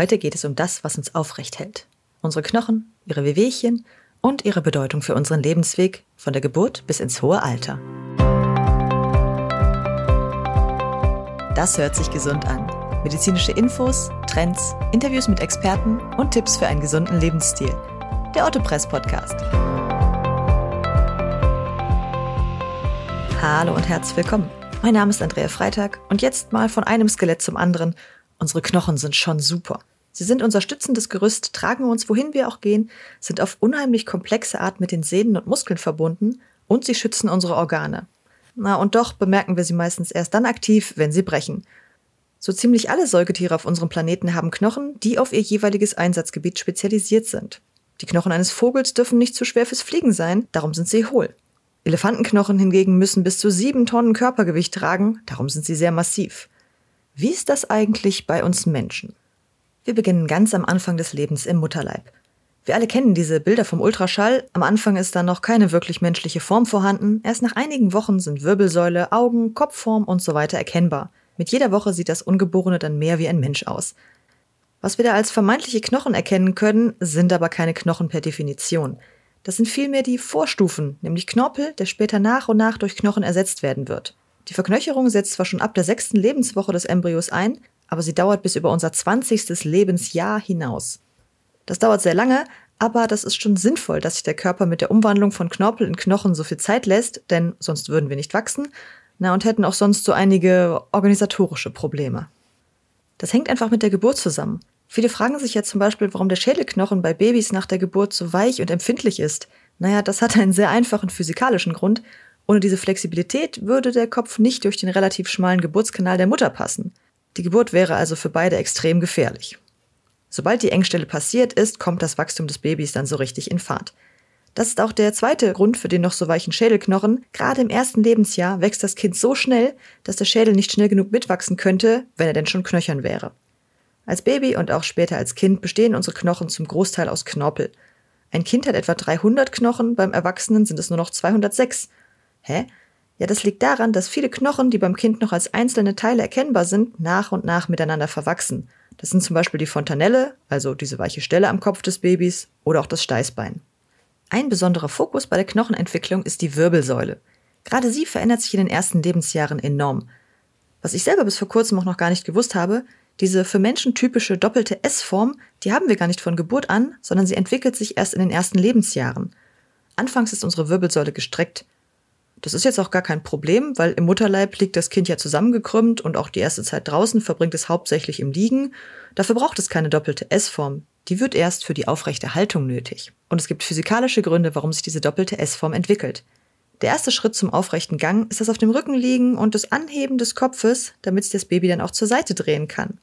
Heute geht es um das, was uns aufrecht hält. Unsere Knochen, ihre Wehwehchen und ihre Bedeutung für unseren Lebensweg von der Geburt bis ins hohe Alter. Das hört sich gesund an. Medizinische Infos, Trends, Interviews mit Experten und Tipps für einen gesunden Lebensstil. Der Ottopress Podcast. Hallo und herzlich willkommen. Mein Name ist Andrea Freitag und jetzt mal von einem Skelett zum anderen. Unsere Knochen sind schon super. Sie sind unser stützendes Gerüst, tragen uns, wohin wir auch gehen, sind auf unheimlich komplexe Art mit den Sehnen und Muskeln verbunden und sie schützen unsere Organe. Na, und doch bemerken wir sie meistens erst dann aktiv, wenn sie brechen. So ziemlich alle Säugetiere auf unserem Planeten haben Knochen, die auf ihr jeweiliges Einsatzgebiet spezialisiert sind. Die Knochen eines Vogels dürfen nicht zu schwer fürs Fliegen sein, darum sind sie hohl. Elefantenknochen hingegen müssen bis zu sieben Tonnen Körpergewicht tragen, darum sind sie sehr massiv. Wie ist das eigentlich bei uns Menschen? Wir beginnen ganz am Anfang des Lebens im Mutterleib. Wir alle kennen diese Bilder vom Ultraschall. Am Anfang ist da noch keine wirklich menschliche Form vorhanden. Erst nach einigen Wochen sind Wirbelsäule, Augen, Kopfform und so weiter erkennbar. Mit jeder Woche sieht das Ungeborene dann mehr wie ein Mensch aus. Was wir da als vermeintliche Knochen erkennen können, sind aber keine Knochen per Definition. Das sind vielmehr die Vorstufen, nämlich Knorpel, der später nach und nach durch Knochen ersetzt werden wird. Die Verknöcherung setzt zwar schon ab der sechsten Lebenswoche des Embryos ein, aber sie dauert bis über unser 20. Lebensjahr hinaus. Das dauert sehr lange, aber das ist schon sinnvoll, dass sich der Körper mit der Umwandlung von Knorpel in Knochen so viel Zeit lässt, denn sonst würden wir nicht wachsen, na und hätten auch sonst so einige organisatorische Probleme. Das hängt einfach mit der Geburt zusammen. Viele fragen sich ja zum Beispiel, warum der Schädelknochen bei Babys nach der Geburt so weich und empfindlich ist. Naja, das hat einen sehr einfachen physikalischen Grund. Ohne diese Flexibilität würde der Kopf nicht durch den relativ schmalen Geburtskanal der Mutter passen. Die Geburt wäre also für beide extrem gefährlich. Sobald die Engstelle passiert ist, kommt das Wachstum des Babys dann so richtig in Fahrt. Das ist auch der zweite Grund für den noch so weichen Schädelknochen. Gerade im ersten Lebensjahr wächst das Kind so schnell, dass der Schädel nicht schnell genug mitwachsen könnte, wenn er denn schon knöchern wäre. Als Baby und auch später als Kind bestehen unsere Knochen zum Großteil aus Knorpel. Ein Kind hat etwa 300 Knochen, beim Erwachsenen sind es nur noch 206. Hä? Ja, das liegt daran, dass viele Knochen, die beim Kind noch als einzelne Teile erkennbar sind, nach und nach miteinander verwachsen. Das sind zum Beispiel die Fontanelle, also diese weiche Stelle am Kopf des Babys, oder auch das Steißbein. Ein besonderer Fokus bei der Knochenentwicklung ist die Wirbelsäule. Gerade sie verändert sich in den ersten Lebensjahren enorm. Was ich selber bis vor kurzem auch noch gar nicht gewusst habe, diese für Menschen typische doppelte S-Form, die haben wir gar nicht von Geburt an, sondern sie entwickelt sich erst in den ersten Lebensjahren. Anfangs ist unsere Wirbelsäule gestreckt. Das ist jetzt auch gar kein Problem, weil im Mutterleib liegt das Kind ja zusammengekrümmt und auch die erste Zeit draußen verbringt es hauptsächlich im Liegen. Dafür braucht es keine doppelte S-Form. Die wird erst für die aufrechte Haltung nötig. Und es gibt physikalische Gründe, warum sich diese doppelte S-Form entwickelt. Der erste Schritt zum aufrechten Gang ist das auf dem Rücken liegen und das Anheben des Kopfes, damit sich das Baby dann auch zur Seite drehen kann.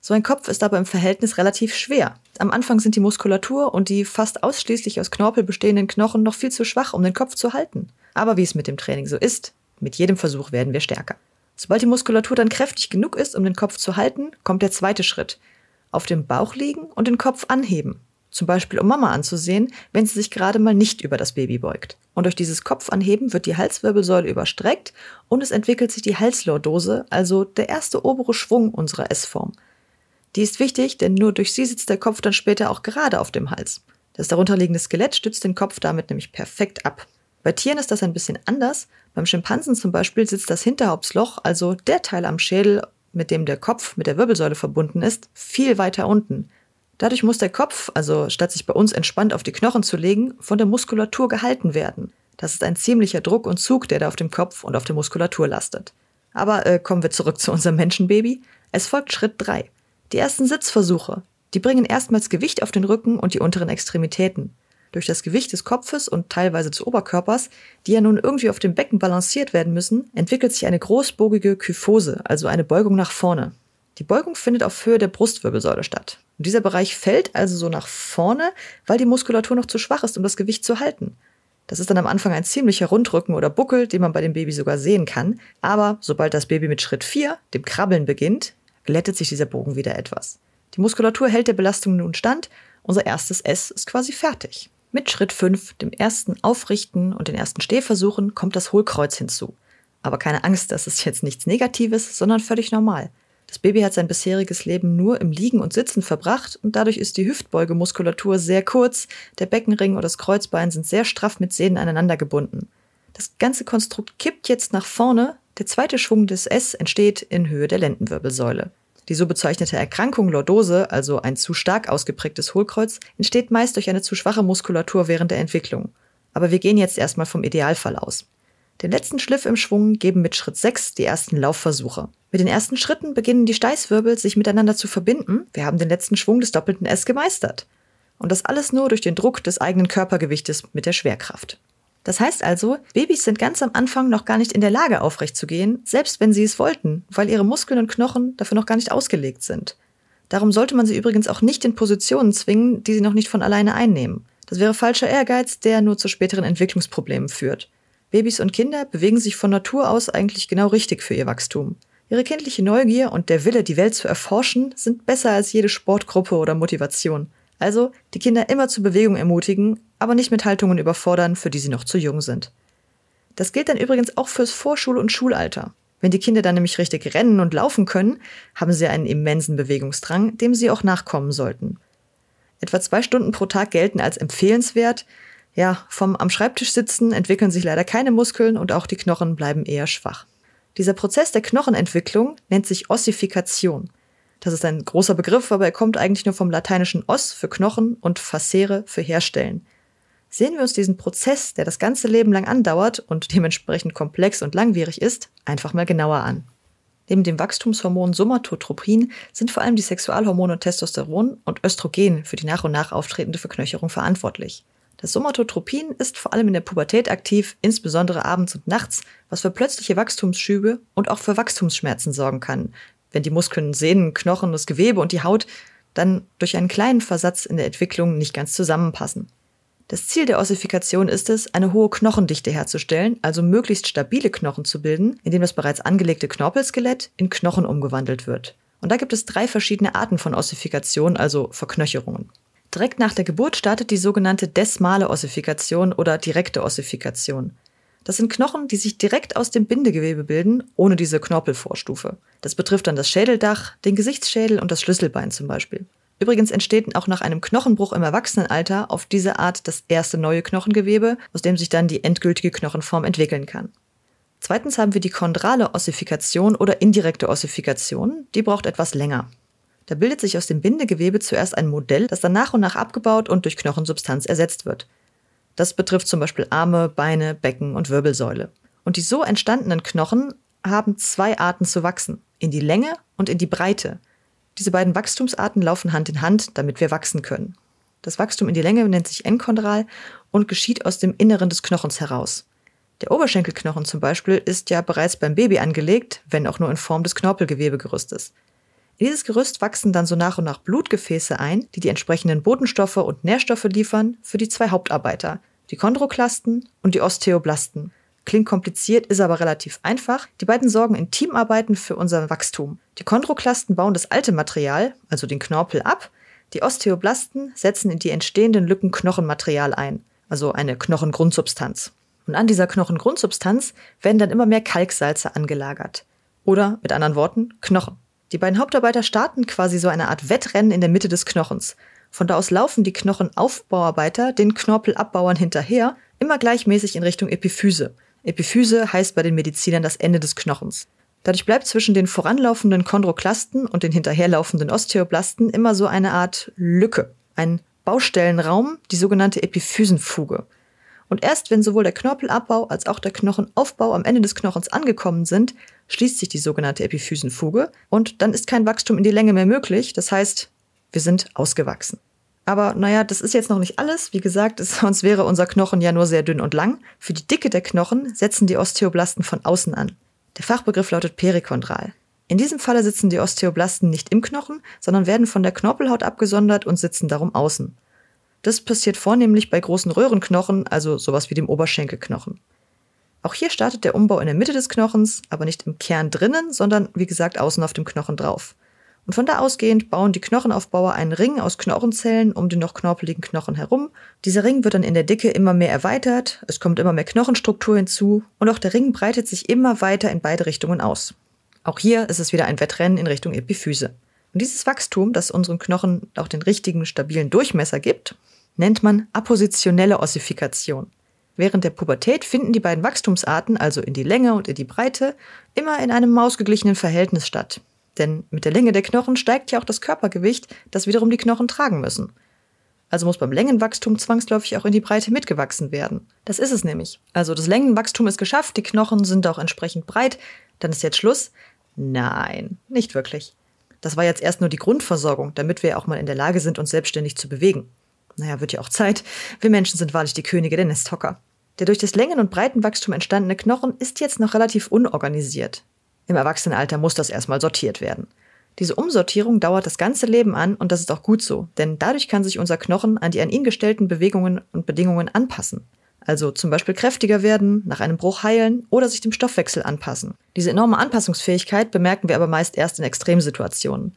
So ein Kopf ist aber im Verhältnis relativ schwer. Am Anfang sind die Muskulatur und die fast ausschließlich aus Knorpel bestehenden Knochen noch viel zu schwach, um den Kopf zu halten. Aber wie es mit dem Training so ist, mit jedem Versuch werden wir stärker. Sobald die Muskulatur dann kräftig genug ist, um den Kopf zu halten, kommt der zweite Schritt. Auf dem Bauch liegen und den Kopf anheben. Zum Beispiel um Mama anzusehen, wenn sie sich gerade mal nicht über das Baby beugt. Und durch dieses Kopfanheben wird die Halswirbelsäule überstreckt und es entwickelt sich die Halslordose, also der erste obere Schwung unserer S-Form. Die ist wichtig, denn nur durch sie sitzt der Kopf dann später auch gerade auf dem Hals. Das darunterliegende Skelett stützt den Kopf damit nämlich perfekt ab. Bei Tieren ist das ein bisschen anders. Beim Schimpansen zum Beispiel sitzt das Hinterhauptsloch, also der Teil am Schädel, mit dem der Kopf mit der Wirbelsäule verbunden ist, viel weiter unten. Dadurch muss der Kopf, also statt sich bei uns entspannt auf die Knochen zu legen, von der Muskulatur gehalten werden. Das ist ein ziemlicher Druck und Zug, der da auf dem Kopf und auf der Muskulatur lastet. Aber äh, kommen wir zurück zu unserem Menschenbaby. Es folgt Schritt 3. Die ersten Sitzversuche. Die bringen erstmals Gewicht auf den Rücken und die unteren Extremitäten. Durch das Gewicht des Kopfes und teilweise des Oberkörpers, die ja nun irgendwie auf dem Becken balanciert werden müssen, entwickelt sich eine großbogige Kyphose, also eine Beugung nach vorne. Die Beugung findet auf Höhe der Brustwirbelsäule statt. Und dieser Bereich fällt also so nach vorne, weil die Muskulatur noch zu schwach ist, um das Gewicht zu halten. Das ist dann am Anfang ein ziemlicher Rundrücken oder Buckel, den man bei dem Baby sogar sehen kann. Aber sobald das Baby mit Schritt 4, dem Krabbeln, beginnt, glättet sich dieser Bogen wieder etwas. Die Muskulatur hält der Belastung nun stand. Unser erstes S ist quasi fertig. Mit Schritt 5, dem ersten Aufrichten und den ersten Stehversuchen, kommt das Hohlkreuz hinzu. Aber keine Angst, das ist jetzt nichts Negatives, sondern völlig normal. Das Baby hat sein bisheriges Leben nur im Liegen und Sitzen verbracht und dadurch ist die Hüftbeugemuskulatur sehr kurz, der Beckenring und das Kreuzbein sind sehr straff mit Sehnen aneinander gebunden. Das ganze Konstrukt kippt jetzt nach vorne, der zweite Schwung des S entsteht in Höhe der Lendenwirbelsäule. Die so bezeichnete Erkrankung Lordose, also ein zu stark ausgeprägtes Hohlkreuz, entsteht meist durch eine zu schwache Muskulatur während der Entwicklung. Aber wir gehen jetzt erstmal vom Idealfall aus. Den letzten Schliff im Schwung geben mit Schritt 6 die ersten Laufversuche. Mit den ersten Schritten beginnen die Steißwirbel sich miteinander zu verbinden. Wir haben den letzten Schwung des doppelten S gemeistert. Und das alles nur durch den Druck des eigenen Körpergewichtes mit der Schwerkraft. Das heißt also, Babys sind ganz am Anfang noch gar nicht in der Lage, aufrecht zu gehen, selbst wenn sie es wollten, weil ihre Muskeln und Knochen dafür noch gar nicht ausgelegt sind. Darum sollte man sie übrigens auch nicht in Positionen zwingen, die sie noch nicht von alleine einnehmen. Das wäre falscher Ehrgeiz, der nur zu späteren Entwicklungsproblemen führt. Babys und Kinder bewegen sich von Natur aus eigentlich genau richtig für ihr Wachstum. Ihre kindliche Neugier und der Wille, die Welt zu erforschen, sind besser als jede Sportgruppe oder Motivation. Also die Kinder immer zur Bewegung ermutigen, aber nicht mit Haltungen überfordern, für die sie noch zu jung sind. Das gilt dann übrigens auch fürs Vorschul- und Schulalter. Wenn die Kinder dann nämlich richtig rennen und laufen können, haben sie einen immensen Bewegungsdrang, dem sie auch nachkommen sollten. Etwa zwei Stunden pro Tag gelten als empfehlenswert, ja, vom am Schreibtisch sitzen entwickeln sich leider keine Muskeln und auch die Knochen bleiben eher schwach. Dieser Prozess der Knochenentwicklung nennt sich Ossifikation. Das ist ein großer Begriff, aber er kommt eigentlich nur vom lateinischen os für Knochen und facere für herstellen. Sehen wir uns diesen Prozess, der das ganze Leben lang andauert und dementsprechend komplex und langwierig ist, einfach mal genauer an. Neben dem Wachstumshormon Somatotropin sind vor allem die Sexualhormone Testosteron und Östrogen für die nach und nach auftretende Verknöcherung verantwortlich. Das Somatotropin ist vor allem in der Pubertät aktiv, insbesondere abends und nachts, was für plötzliche Wachstumsschübe und auch für Wachstumsschmerzen sorgen kann, wenn die Muskeln, Sehnen, Knochen, das Gewebe und die Haut dann durch einen kleinen Versatz in der Entwicklung nicht ganz zusammenpassen. Das Ziel der Ossifikation ist es, eine hohe Knochendichte herzustellen, also möglichst stabile Knochen zu bilden, indem das bereits angelegte Knorpelskelett in Knochen umgewandelt wird. Und da gibt es drei verschiedene Arten von Ossifikation, also Verknöcherungen. Direkt nach der Geburt startet die sogenannte desmale Ossifikation oder direkte Ossifikation. Das sind Knochen, die sich direkt aus dem Bindegewebe bilden, ohne diese Knorpelvorstufe. Das betrifft dann das Schädeldach, den Gesichtsschädel und das Schlüsselbein zum Beispiel. Übrigens entsteht auch nach einem Knochenbruch im Erwachsenenalter auf diese Art das erste neue Knochengewebe, aus dem sich dann die endgültige Knochenform entwickeln kann. Zweitens haben wir die chondrale Ossifikation oder indirekte Ossifikation. Die braucht etwas länger. Da bildet sich aus dem Bindegewebe zuerst ein Modell, das dann nach und nach abgebaut und durch Knochensubstanz ersetzt wird. Das betrifft zum Beispiel Arme, Beine, Becken und Wirbelsäule. Und die so entstandenen Knochen haben zwei Arten zu wachsen, in die Länge und in die Breite. Diese beiden Wachstumsarten laufen Hand in Hand, damit wir wachsen können. Das Wachstum in die Länge nennt sich enchondral und geschieht aus dem Inneren des Knochens heraus. Der Oberschenkelknochen zum Beispiel ist ja bereits beim Baby angelegt, wenn auch nur in Form des Knorpelgewebegerüstes. In dieses Gerüst wachsen dann so nach und nach Blutgefäße ein, die die entsprechenden Botenstoffe und Nährstoffe liefern für die zwei Hauptarbeiter, die Chondroklasten und die Osteoblasten. Klingt kompliziert, ist aber relativ einfach. Die beiden sorgen in Teamarbeiten für unser Wachstum. Die Chondroklasten bauen das alte Material, also den Knorpel, ab. Die Osteoblasten setzen in die entstehenden Lücken Knochenmaterial ein, also eine Knochengrundsubstanz. Und an dieser Knochengrundsubstanz werden dann immer mehr Kalksalze angelagert. Oder mit anderen Worten, Knochen. Die beiden Hauptarbeiter starten quasi so eine Art Wettrennen in der Mitte des Knochens. Von da aus laufen die Knochenaufbauarbeiter den Knorpelabbauern hinterher, immer gleichmäßig in Richtung Epiphyse. Epiphyse heißt bei den Medizinern das Ende des Knochens. Dadurch bleibt zwischen den voranlaufenden Chondroklasten und den hinterherlaufenden Osteoblasten immer so eine Art Lücke, ein Baustellenraum, die sogenannte Epiphysenfuge. Und erst wenn sowohl der Knorpelabbau als auch der Knochenaufbau am Ende des Knochens angekommen sind, schließt sich die sogenannte Epiphysenfuge und dann ist kein Wachstum in die Länge mehr möglich. Das heißt, wir sind ausgewachsen. Aber naja, das ist jetzt noch nicht alles. Wie gesagt, es, sonst wäre unser Knochen ja nur sehr dünn und lang. Für die Dicke der Knochen setzen die Osteoblasten von außen an. Der Fachbegriff lautet perikondral. In diesem Falle sitzen die Osteoblasten nicht im Knochen, sondern werden von der Knorpelhaut abgesondert und sitzen darum außen. Das passiert vornehmlich bei großen Röhrenknochen, also sowas wie dem Oberschenkelknochen. Auch hier startet der Umbau in der Mitte des Knochens, aber nicht im Kern drinnen, sondern wie gesagt außen auf dem Knochen drauf. Und von da ausgehend bauen die Knochenaufbauer einen Ring aus Knochenzellen um den noch knorpeligen Knochen herum. Dieser Ring wird dann in der Dicke immer mehr erweitert, es kommt immer mehr Knochenstruktur hinzu und auch der Ring breitet sich immer weiter in beide Richtungen aus. Auch hier ist es wieder ein Wettrennen in Richtung Epiphyse. Und dieses Wachstum, das unseren Knochen auch den richtigen, stabilen Durchmesser gibt, nennt man appositionelle Ossifikation. Während der Pubertät finden die beiden Wachstumsarten, also in die Länge und in die Breite, immer in einem mausgeglichenen Verhältnis statt. Denn mit der Länge der Knochen steigt ja auch das Körpergewicht, das wiederum die Knochen tragen müssen. Also muss beim Längenwachstum zwangsläufig auch in die Breite mitgewachsen werden. Das ist es nämlich. Also das Längenwachstum ist geschafft, die Knochen sind auch entsprechend breit. Dann ist jetzt Schluss? Nein, nicht wirklich. Das war jetzt erst nur die Grundversorgung, damit wir auch mal in der Lage sind, uns selbstständig zu bewegen. Naja, wird ja auch Zeit. Wir Menschen sind wahrlich die Könige der Nesthocker. Der durch das Längen- und Breitenwachstum entstandene Knochen ist jetzt noch relativ unorganisiert. Im Erwachsenenalter muss das erstmal sortiert werden. Diese Umsortierung dauert das ganze Leben an und das ist auch gut so, denn dadurch kann sich unser Knochen an die an ihn gestellten Bewegungen und Bedingungen anpassen. Also zum Beispiel kräftiger werden, nach einem Bruch heilen oder sich dem Stoffwechsel anpassen. Diese enorme Anpassungsfähigkeit bemerken wir aber meist erst in Extremsituationen.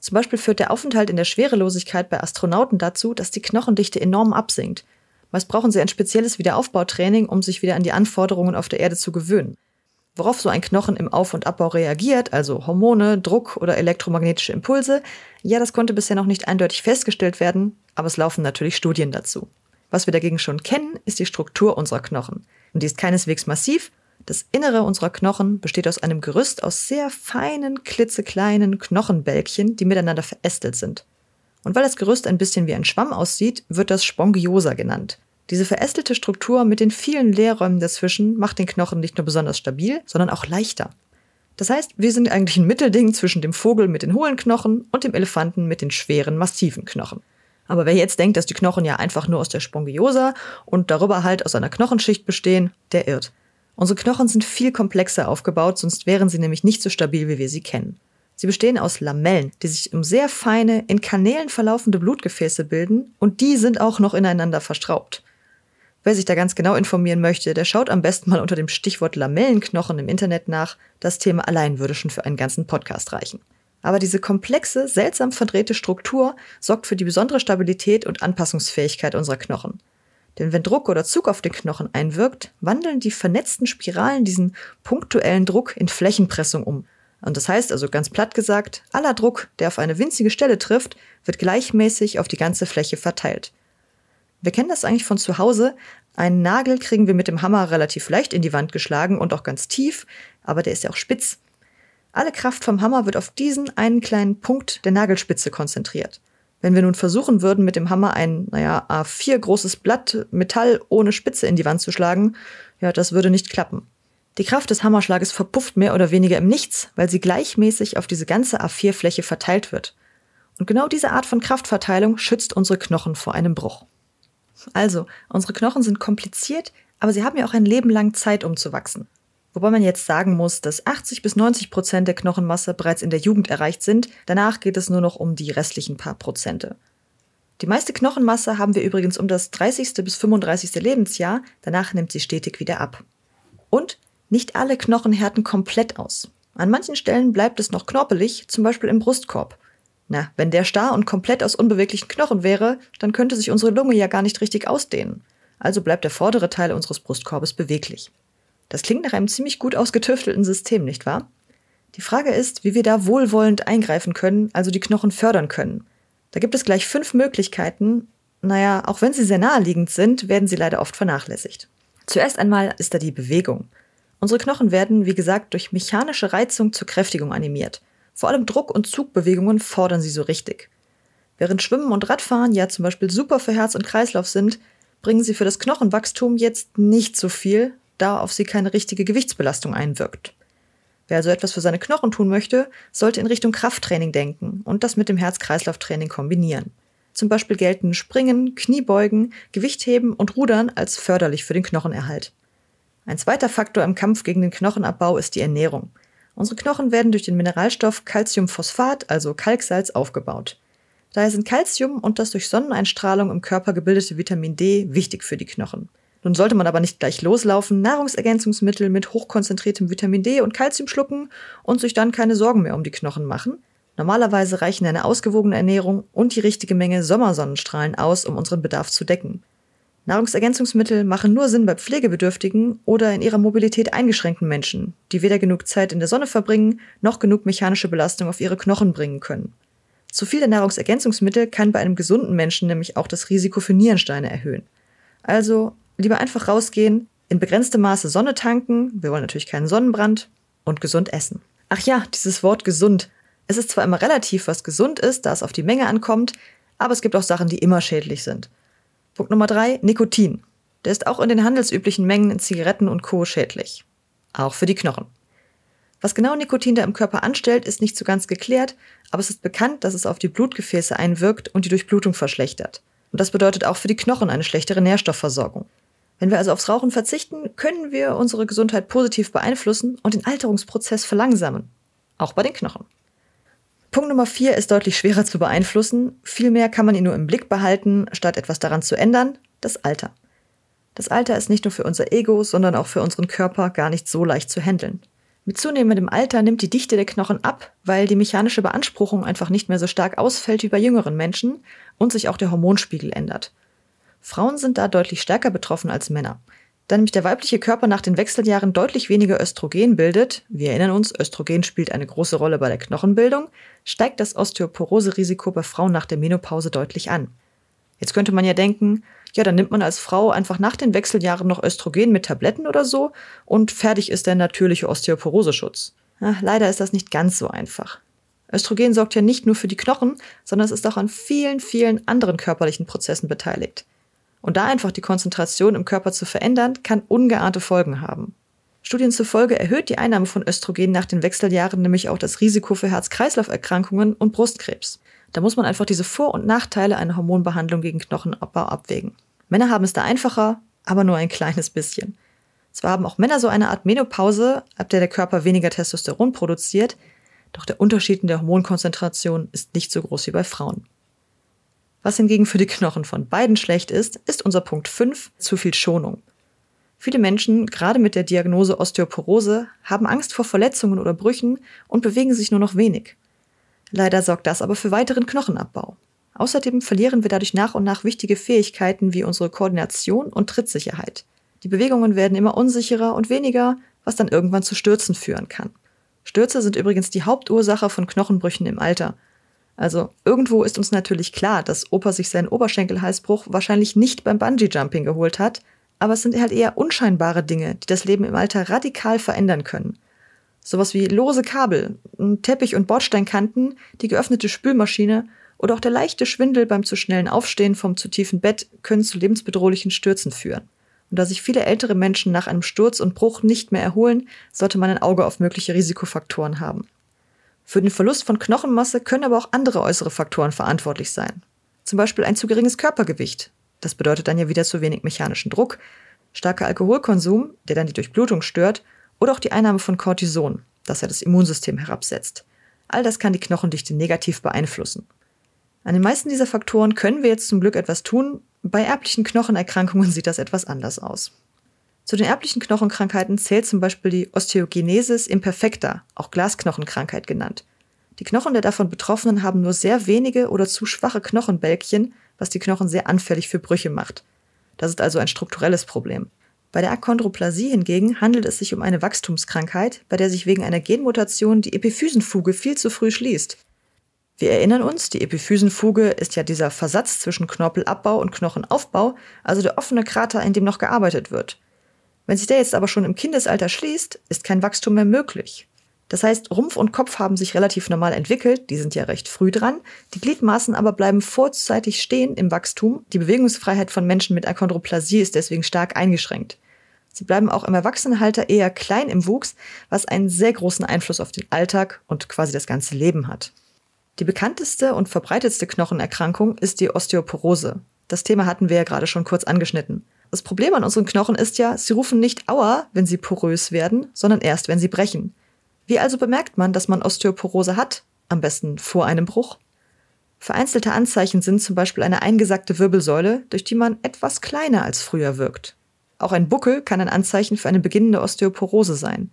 Zum Beispiel führt der Aufenthalt in der Schwerelosigkeit bei Astronauten dazu, dass die Knochendichte enorm absinkt. Meist brauchen sie ein spezielles Wiederaufbautraining, um sich wieder an die Anforderungen auf der Erde zu gewöhnen. Worauf so ein Knochen im Auf- und Abbau reagiert, also Hormone, Druck oder elektromagnetische Impulse, ja, das konnte bisher noch nicht eindeutig festgestellt werden, aber es laufen natürlich Studien dazu. Was wir dagegen schon kennen, ist die Struktur unserer Knochen. Und die ist keineswegs massiv. Das Innere unserer Knochen besteht aus einem Gerüst aus sehr feinen, klitzekleinen Knochenbälkchen, die miteinander verästelt sind. Und weil das Gerüst ein bisschen wie ein Schwamm aussieht, wird das Spongiosa genannt. Diese verästelte Struktur mit den vielen Leerräumen dazwischen macht den Knochen nicht nur besonders stabil, sondern auch leichter. Das heißt, wir sind eigentlich ein Mittelding zwischen dem Vogel mit den hohlen Knochen und dem Elefanten mit den schweren, massiven Knochen. Aber wer jetzt denkt, dass die Knochen ja einfach nur aus der Spongiosa und darüber halt aus einer Knochenschicht bestehen, der irrt. Unsere Knochen sind viel komplexer aufgebaut, sonst wären sie nämlich nicht so stabil, wie wir sie kennen. Sie bestehen aus Lamellen, die sich um sehr feine, in Kanälen verlaufende Blutgefäße bilden und die sind auch noch ineinander verstraubt. Wer sich da ganz genau informieren möchte, der schaut am besten mal unter dem Stichwort Lamellenknochen im Internet nach. Das Thema allein würde schon für einen ganzen Podcast reichen. Aber diese komplexe, seltsam verdrehte Struktur sorgt für die besondere Stabilität und Anpassungsfähigkeit unserer Knochen. Denn wenn Druck oder Zug auf den Knochen einwirkt, wandeln die vernetzten Spiralen diesen punktuellen Druck in Flächenpressung um. Und das heißt also ganz platt gesagt, aller Druck, der auf eine winzige Stelle trifft, wird gleichmäßig auf die ganze Fläche verteilt. Wir kennen das eigentlich von zu Hause. Einen Nagel kriegen wir mit dem Hammer relativ leicht in die Wand geschlagen und auch ganz tief, aber der ist ja auch spitz. Alle Kraft vom Hammer wird auf diesen einen kleinen Punkt der Nagelspitze konzentriert. Wenn wir nun versuchen würden, mit dem Hammer ein, naja, A4 großes Blatt Metall ohne Spitze in die Wand zu schlagen, ja, das würde nicht klappen. Die Kraft des Hammerschlages verpufft mehr oder weniger im Nichts, weil sie gleichmäßig auf diese ganze A4-Fläche verteilt wird. Und genau diese Art von Kraftverteilung schützt unsere Knochen vor einem Bruch. Also, unsere Knochen sind kompliziert, aber sie haben ja auch ein Leben lang Zeit, um zu wachsen. Wobei man jetzt sagen muss, dass 80 bis 90 Prozent der Knochenmasse bereits in der Jugend erreicht sind. Danach geht es nur noch um die restlichen paar Prozente. Die meiste Knochenmasse haben wir übrigens um das 30. bis 35. Lebensjahr. Danach nimmt sie stetig wieder ab. Und nicht alle Knochen härten komplett aus. An manchen Stellen bleibt es noch knorpelig, zum Beispiel im Brustkorb. Na, wenn der starr und komplett aus unbeweglichen Knochen wäre, dann könnte sich unsere Lunge ja gar nicht richtig ausdehnen. Also bleibt der vordere Teil unseres Brustkorbes beweglich. Das klingt nach einem ziemlich gut ausgetüftelten System, nicht wahr? Die Frage ist, wie wir da wohlwollend eingreifen können, also die Knochen fördern können. Da gibt es gleich fünf Möglichkeiten. Naja, auch wenn sie sehr naheliegend sind, werden sie leider oft vernachlässigt. Zuerst einmal ist da die Bewegung. Unsere Knochen werden, wie gesagt, durch mechanische Reizung zur Kräftigung animiert. Vor allem Druck- und Zugbewegungen fordern sie so richtig. Während Schwimmen und Radfahren ja zum Beispiel super für Herz und Kreislauf sind, bringen sie für das Knochenwachstum jetzt nicht so viel, da auf sie keine richtige Gewichtsbelastung einwirkt. Wer also etwas für seine Knochen tun möchte, sollte in Richtung Krafttraining denken und das mit dem Herz-Kreislauf-Training kombinieren. Zum Beispiel gelten Springen, Kniebeugen, Gewichtheben und Rudern als förderlich für den Knochenerhalt. Ein zweiter Faktor im Kampf gegen den Knochenabbau ist die Ernährung. Unsere Knochen werden durch den Mineralstoff Calciumphosphat, also Kalksalz, aufgebaut. Daher sind Calcium und das durch Sonneneinstrahlung im Körper gebildete Vitamin D wichtig für die Knochen. Nun sollte man aber nicht gleich loslaufen, Nahrungsergänzungsmittel mit hochkonzentriertem Vitamin D und Calcium schlucken und sich dann keine Sorgen mehr um die Knochen machen. Normalerweise reichen eine ausgewogene Ernährung und die richtige Menge Sommersonnenstrahlen aus, um unseren Bedarf zu decken. Nahrungsergänzungsmittel machen nur Sinn bei pflegebedürftigen oder in ihrer Mobilität eingeschränkten Menschen, die weder genug Zeit in der Sonne verbringen, noch genug mechanische Belastung auf ihre Knochen bringen können. Zu viel der Nahrungsergänzungsmittel kann bei einem gesunden Menschen nämlich auch das Risiko für Nierensteine erhöhen. Also lieber einfach rausgehen, in begrenztem Maße Sonne tanken, wir wollen natürlich keinen Sonnenbrand und gesund essen. Ach ja, dieses Wort gesund. Es ist zwar immer relativ, was gesund ist, da es auf die Menge ankommt, aber es gibt auch Sachen, die immer schädlich sind. Punkt Nummer drei, Nikotin. Der ist auch in den handelsüblichen Mengen in Zigaretten und Co. schädlich. Auch für die Knochen. Was genau Nikotin da im Körper anstellt, ist nicht so ganz geklärt, aber es ist bekannt, dass es auf die Blutgefäße einwirkt und die Durchblutung verschlechtert. Und das bedeutet auch für die Knochen eine schlechtere Nährstoffversorgung. Wenn wir also aufs Rauchen verzichten, können wir unsere Gesundheit positiv beeinflussen und den Alterungsprozess verlangsamen. Auch bei den Knochen. Punkt Nummer vier ist deutlich schwerer zu beeinflussen. Vielmehr kann man ihn nur im Blick behalten, statt etwas daran zu ändern, das Alter. Das Alter ist nicht nur für unser Ego, sondern auch für unseren Körper gar nicht so leicht zu handeln. Mit zunehmendem Alter nimmt die Dichte der Knochen ab, weil die mechanische Beanspruchung einfach nicht mehr so stark ausfällt wie bei jüngeren Menschen und sich auch der Hormonspiegel ändert. Frauen sind da deutlich stärker betroffen als Männer. Da nämlich der weibliche Körper nach den Wechseljahren deutlich weniger Östrogen bildet, wir erinnern uns, Östrogen spielt eine große Rolle bei der Knochenbildung, steigt das Osteoporose-Risiko bei Frauen nach der Menopause deutlich an. Jetzt könnte man ja denken, ja, dann nimmt man als Frau einfach nach den Wechseljahren noch Östrogen mit Tabletten oder so und fertig ist der natürliche Osteoporoseschutz. Ja, leider ist das nicht ganz so einfach. Östrogen sorgt ja nicht nur für die Knochen, sondern es ist auch an vielen, vielen anderen körperlichen Prozessen beteiligt. Und da einfach die Konzentration im Körper zu verändern, kann ungeahnte Folgen haben. Studien zufolge erhöht die Einnahme von Östrogen nach den Wechseljahren nämlich auch das Risiko für Herz-Kreislauf-Erkrankungen und Brustkrebs. Da muss man einfach diese Vor- und Nachteile einer Hormonbehandlung gegen Knochenabbau abwägen. Männer haben es da einfacher, aber nur ein kleines bisschen. Zwar haben auch Männer so eine Art Menopause, ab der der Körper weniger Testosteron produziert, doch der Unterschied in der Hormonkonzentration ist nicht so groß wie bei Frauen. Was hingegen für die Knochen von beiden schlecht ist, ist unser Punkt 5, zu viel Schonung. Viele Menschen, gerade mit der Diagnose Osteoporose, haben Angst vor Verletzungen oder Brüchen und bewegen sich nur noch wenig. Leider sorgt das aber für weiteren Knochenabbau. Außerdem verlieren wir dadurch nach und nach wichtige Fähigkeiten wie unsere Koordination und Trittsicherheit. Die Bewegungen werden immer unsicherer und weniger, was dann irgendwann zu Stürzen führen kann. Stürze sind übrigens die Hauptursache von Knochenbrüchen im Alter also irgendwo ist uns natürlich klar, dass Opa sich seinen Oberschenkelhalsbruch wahrscheinlich nicht beim Bungee-Jumping geholt hat, aber es sind halt eher unscheinbare Dinge, die das Leben im Alter radikal verändern können. Sowas wie lose Kabel, Teppich- und Bordsteinkanten, die geöffnete Spülmaschine oder auch der leichte Schwindel beim zu schnellen Aufstehen vom zu tiefen Bett können zu lebensbedrohlichen Stürzen führen. Und da sich viele ältere Menschen nach einem Sturz und Bruch nicht mehr erholen, sollte man ein Auge auf mögliche Risikofaktoren haben. Für den Verlust von Knochenmasse können aber auch andere äußere Faktoren verantwortlich sein. Zum Beispiel ein zu geringes Körpergewicht. Das bedeutet dann ja wieder zu wenig mechanischen Druck, starker Alkoholkonsum, der dann die Durchblutung stört, oder auch die Einnahme von Cortison, das ja das Immunsystem herabsetzt. All das kann die Knochendichte negativ beeinflussen. An den meisten dieser Faktoren können wir jetzt zum Glück etwas tun. Bei erblichen Knochenerkrankungen sieht das etwas anders aus. Zu den erblichen Knochenkrankheiten zählt zum Beispiel die Osteogenesis imperfecta, auch Glasknochenkrankheit genannt. Die Knochen der davon Betroffenen haben nur sehr wenige oder zu schwache Knochenbälkchen, was die Knochen sehr anfällig für Brüche macht. Das ist also ein strukturelles Problem. Bei der Achondroplasie hingegen handelt es sich um eine Wachstumskrankheit, bei der sich wegen einer Genmutation die Epiphysenfuge viel zu früh schließt. Wir erinnern uns, die Epiphysenfuge ist ja dieser Versatz zwischen Knorpelabbau und Knochenaufbau, also der offene Krater, in dem noch gearbeitet wird. Wenn sich der jetzt aber schon im Kindesalter schließt, ist kein Wachstum mehr möglich. Das heißt, Rumpf und Kopf haben sich relativ normal entwickelt, die sind ja recht früh dran, die Gliedmaßen aber bleiben vorzeitig stehen im Wachstum. Die Bewegungsfreiheit von Menschen mit Achondroplasie ist deswegen stark eingeschränkt. Sie bleiben auch im Erwachsenenalter eher klein im Wuchs, was einen sehr großen Einfluss auf den Alltag und quasi das ganze Leben hat. Die bekannteste und verbreitetste Knochenerkrankung ist die Osteoporose. Das Thema hatten wir ja gerade schon kurz angeschnitten. Das Problem an unseren Knochen ist ja, sie rufen nicht Aua, wenn sie porös werden, sondern erst, wenn sie brechen. Wie also bemerkt man, dass man Osteoporose hat? Am besten vor einem Bruch. Vereinzelte Anzeichen sind zum Beispiel eine eingesackte Wirbelsäule, durch die man etwas kleiner als früher wirkt. Auch ein Buckel kann ein Anzeichen für eine beginnende Osteoporose sein.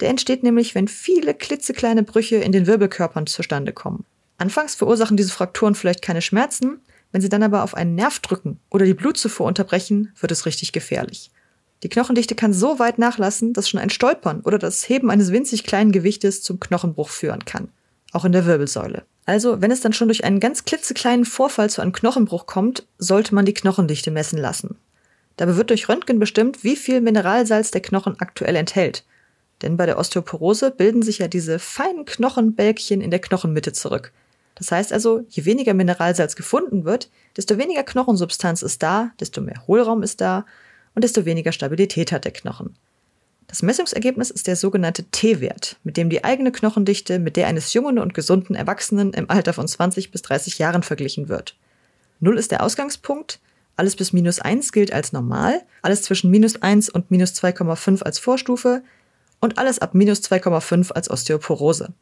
Der entsteht nämlich, wenn viele klitzekleine Brüche in den Wirbelkörpern zustande kommen. Anfangs verursachen diese Frakturen vielleicht keine Schmerzen, Wenn sie dann aber auf einen Nerv drücken oder die Blutzufuhr unterbrechen, wird es richtig gefährlich. Die Knochendichte kann so weit nachlassen, dass schon ein Stolpern oder das Heben eines winzig kleinen Gewichtes zum Knochenbruch führen kann. Auch in der Wirbelsäule. Also, wenn es dann schon durch einen ganz klitzekleinen Vorfall zu einem Knochenbruch kommt, sollte man die Knochendichte messen lassen. Dabei wird durch Röntgen bestimmt, wie viel Mineralsalz der Knochen aktuell enthält. Denn bei der Osteoporose bilden sich ja diese feinen Knochenbälkchen in der Knochenmitte zurück. Das heißt also, je weniger Mineralsalz gefunden wird, desto weniger Knochensubstanz ist da, desto mehr Hohlraum ist da und desto weniger Stabilität hat der Knochen. Das Messungsergebnis ist der sogenannte T-Wert, mit dem die eigene Knochendichte mit der eines jungen und gesunden Erwachsenen im Alter von 20 bis 30 Jahren verglichen wird. Null ist der Ausgangspunkt, alles bis minus 1 gilt als normal, alles zwischen minus 1 und minus 2,5 als Vorstufe und alles ab minus 2,5 als Osteoporose.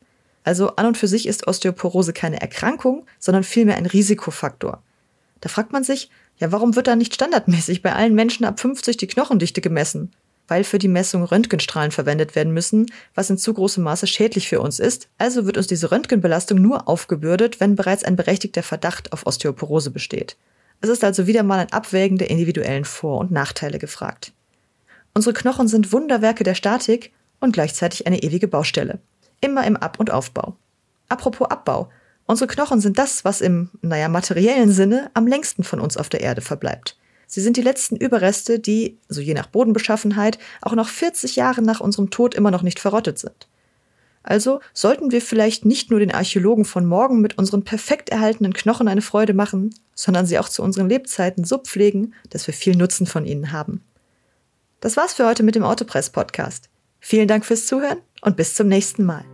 Also an und für sich ist Osteoporose keine Erkrankung, sondern vielmehr ein Risikofaktor. Da fragt man sich, ja, warum wird da nicht standardmäßig bei allen Menschen ab 50 die Knochendichte gemessen? Weil für die Messung Röntgenstrahlen verwendet werden müssen, was in zu großem Maße schädlich für uns ist. Also wird uns diese Röntgenbelastung nur aufgebürdet, wenn bereits ein berechtigter Verdacht auf Osteoporose besteht. Es ist also wieder mal ein Abwägen der individuellen Vor- und Nachteile gefragt. Unsere Knochen sind Wunderwerke der Statik und gleichzeitig eine ewige Baustelle. Immer im Ab- und Aufbau. Apropos Abbau. Unsere Knochen sind das, was im, naja, materiellen Sinne am längsten von uns auf der Erde verbleibt. Sie sind die letzten Überreste, die, so je nach Bodenbeschaffenheit, auch noch 40 Jahre nach unserem Tod immer noch nicht verrottet sind. Also sollten wir vielleicht nicht nur den Archäologen von morgen mit unseren perfekt erhaltenen Knochen eine Freude machen, sondern sie auch zu unseren Lebzeiten so pflegen, dass wir viel Nutzen von ihnen haben. Das war's für heute mit dem Autopress Podcast. Vielen Dank fürs Zuhören und bis zum nächsten Mal.